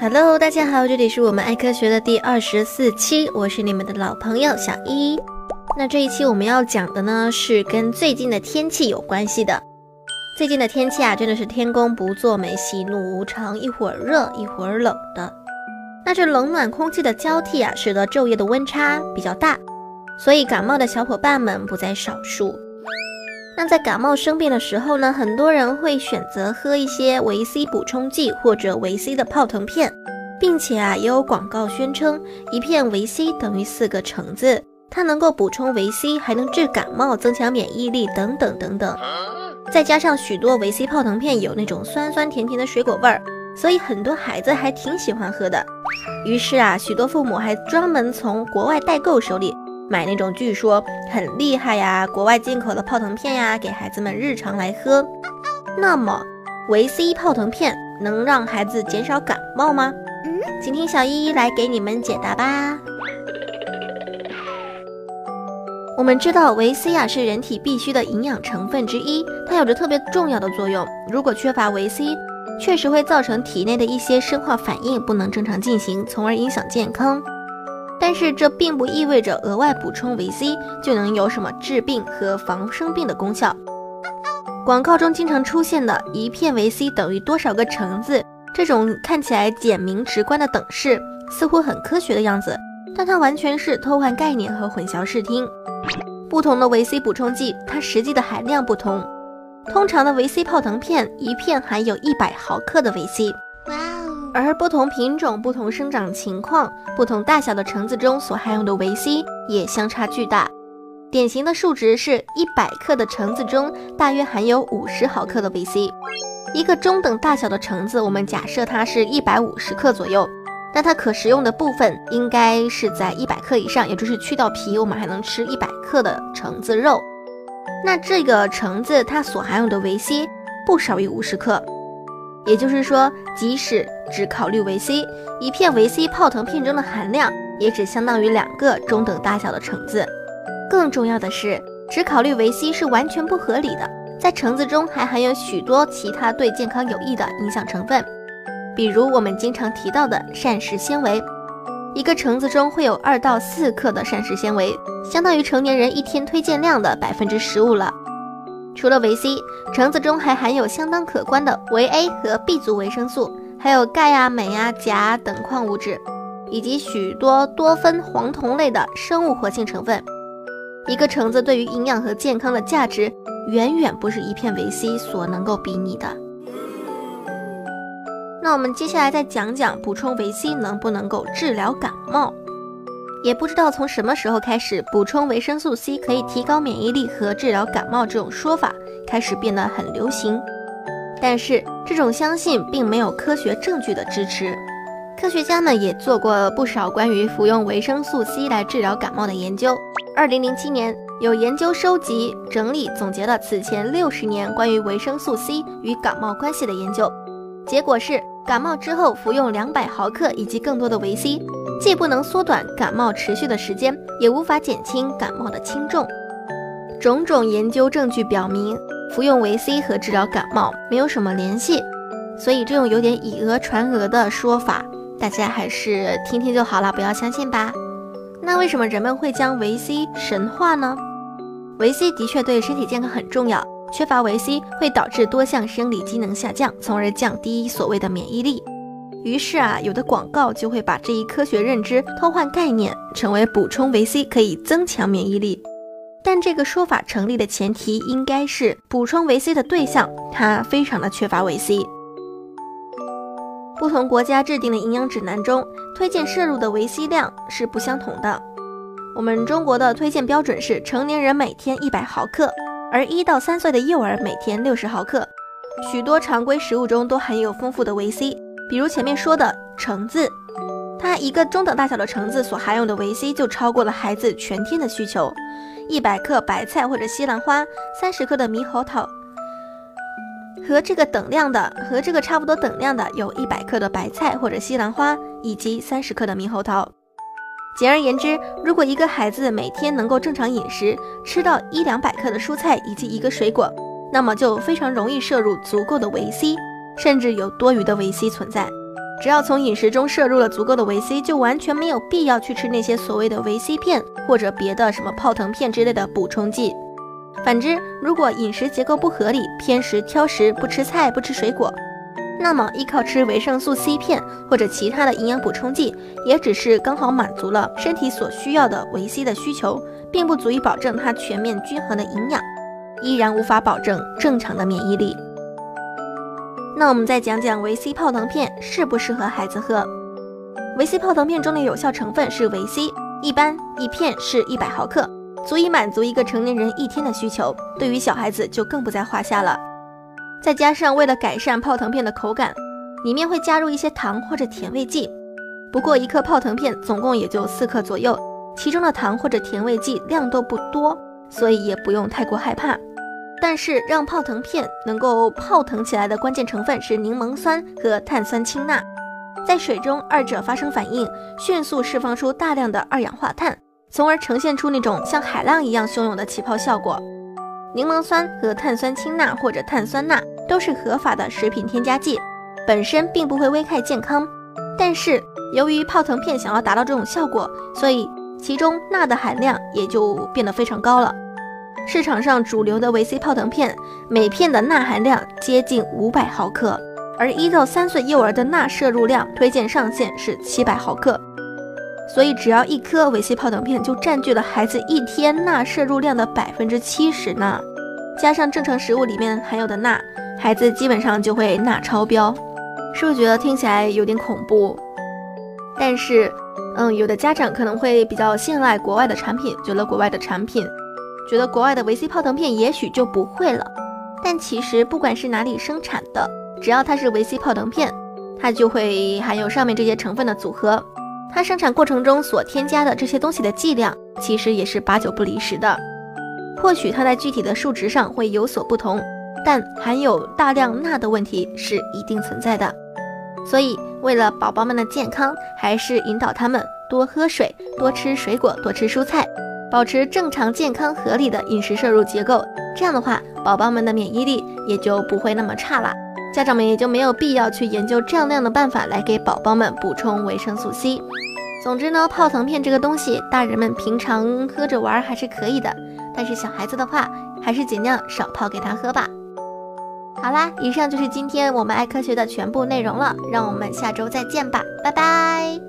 Hello，大家好，这里是我们爱科学的第二十四期，我是你们的老朋友小一。那这一期我们要讲的呢，是跟最近的天气有关系的。最近的天气啊，真的是天公不作美，喜怒无常，一会儿热，一会儿冷的。那这冷暖空气的交替啊，使得昼夜的温差比较大，所以感冒的小伙伴们不在少数。那在感冒生病的时候呢，很多人会选择喝一些维 C 补充剂或者维 C 的泡腾片，并且啊，也有广告宣称一片维 C 等于四个橙子，它能够补充维 C，还能治感冒、增强免疫力等等等等。再加上许多维 C 泡腾片有那种酸酸甜甜的水果味儿，所以很多孩子还挺喜欢喝的。于是啊，许多父母还专门从国外代购手里。买那种据说很厉害呀，国外进口的泡腾片呀，给孩子们日常来喝。那么维 C 泡腾片能让孩子减少感冒吗？嗯，请听小依依来给你们解答吧。我们知道维 C 啊是人体必需的营养成分之一，它有着特别重要的作用。如果缺乏维 C，确实会造成体内的一些生化反应不能正常进行，从而影响健康。但是这并不意味着额外补充维 C 就能有什么治病和防生病的功效。广告中经常出现的一片维 C 等于多少个橙子这种看起来简明直观的等式，似乎很科学的样子，但它完全是偷换概念和混淆视听。不同的维 C 补充剂，它实际的含量不同。通常的维 C 泡腾片一片含有一百毫克的维 C。而不同品种、不同生长情况、不同大小的橙子中所含有的维 C 也相差巨大。典型的数值是一百克的橙子中大约含有五十毫克的维 C。一个中等大小的橙子，我们假设它是一百五十克左右，那它可食用的部分应该是在一百克以上，也就是去掉皮，我们还能吃一百克的橙子肉。那这个橙子它所含有的维 C 不少于五十克。也就是说，即使只考虑维 C，一片维 C 泡腾片中的含量也只相当于两个中等大小的橙子。更重要的是，只考虑维 C 是完全不合理的。在橙子中还含有许多其他对健康有益的影响成分，比如我们经常提到的膳食纤维。一个橙子中会有二到四克的膳食纤维，相当于成年人一天推荐量的百分之十五了。除了维 C，橙子中还含有相当可观的维 A 和 B 族维生素，还有钙啊、镁啊、钾等矿物质，以及许多多酚、黄酮类的生物活性成分。一个橙子对于营养和健康的价值，远远不是一片维 C 所能够比拟的。那我们接下来再讲讲补充维 C 能不能够治疗感冒。也不知道从什么时候开始，补充维生素 C 可以提高免疫力和治疗感冒这种说法开始变得很流行。但是这种相信并没有科学证据的支持。科学家们也做过不少关于服用维生素 C 来治疗感冒的研究。二零零七年，有研究收集、整理、总结了此前六十年关于维生素 C 与感冒关系的研究，结果是感冒之后服用两百毫克以及更多的维 C。既不能缩短感冒持续的时间，也无法减轻感冒的轻重。种种研究证据表明，服用维 C 和治疗感冒没有什么联系。所以这种有点以讹传讹的说法，大家还是听听就好了，不要相信吧。那为什么人们会将维 C 神化呢？维 C 的确对身体健康很重要，缺乏维 C 会导致多项生理机能下降，从而降低所谓的免疫力。于是啊，有的广告就会把这一科学认知偷换概念，成为补充维 C 可以增强免疫力。但这个说法成立的前提应该是补充维 C 的对象它非常的缺乏维 C。不同国家制定的营养指南中推荐摄入的维 C 量是不相同的。我们中国的推荐标准是成年人每天一百毫克，而一到三岁的幼儿每天六十毫克。许多常规食物中都含有丰富的维 C。比如前面说的橙子，它一个中等大小的橙子所含有的维 C 就超过了孩子全天的需求。一百克白菜或者西兰花，三十克的猕猴桃，和这个等量的，和这个差不多等量的有一百克的白菜或者西兰花，以及三十克的猕猴桃。简而言之，如果一个孩子每天能够正常饮食，吃到一两百克的蔬菜以及一个水果，那么就非常容易摄入足够的维 C。甚至有多余的维 C 存在。只要从饮食中摄入了足够的维 C，就完全没有必要去吃那些所谓的维 C 片或者别的什么泡腾片之类的补充剂。反之，如果饮食结构不合理、偏食、挑食、不吃菜、不吃水果，那么依靠吃维生素 C 片或者其他的营养补充剂，也只是刚好满足了身体所需要的维 C 的需求，并不足以保证它全面均衡的营养，依然无法保证正常的免疫力。那我们再讲讲维 C 泡腾片适不适合孩子喝。维 C 泡腾片中的有效成分是维 C，一般一片是一百毫克，足以满足一个成年人一天的需求，对于小孩子就更不在话下了。再加上为了改善泡腾片的口感，里面会加入一些糖或者甜味剂。不过一颗泡腾片总共也就四克左右，其中的糖或者甜味剂量都不多，所以也不用太过害怕。但是让泡腾片能够泡腾起来的关键成分是柠檬酸和碳酸氢钠，在水中二者发生反应，迅速释放出大量的二氧化碳，从而呈现出那种像海浪一样汹涌的起泡效果。柠檬酸和碳酸氢钠或者碳酸钠都是合法的食品添加剂，本身并不会危害健康。但是由于泡腾片想要达到这种效果，所以其中钠的含量也就变得非常高了。市场上主流的维 C 泡腾片，每片的钠含量接近五百毫克，而一到三岁幼儿的钠摄入量推荐上限是七百毫克，所以只要一颗维 C 泡腾片就占据了孩子一天钠摄入量的百分之七十呢。加上正常食物里面含有的钠，孩子基本上就会钠超标，是不是觉得听起来有点恐怖？但是，嗯，有的家长可能会比较信赖国外的产品，觉得国外的产品。觉得国外的维 C 泡腾片也许就不会了，但其实不管是哪里生产的，只要它是维 C 泡腾片，它就会含有上面这些成分的组合。它生产过程中所添加的这些东西的剂量，其实也是八九不离十的。或许它在具体的数值上会有所不同，但含有大量钠的问题是一定存在的。所以，为了宝宝们的健康，还是引导他们多喝水、多吃水果、多吃蔬菜。保持正常、健康、合理的饮食摄入结构，这样的话，宝宝们的免疫力也就不会那么差了。家长们也就没有必要去研究这样那样的办法来给宝宝们补充维生素 C。总之呢，泡腾片这个东西，大人们平常喝着玩还是可以的，但是小孩子的话，还是尽量少泡给他喝吧。好啦，以上就是今天我们爱科学的全部内容了，让我们下周再见吧，拜拜。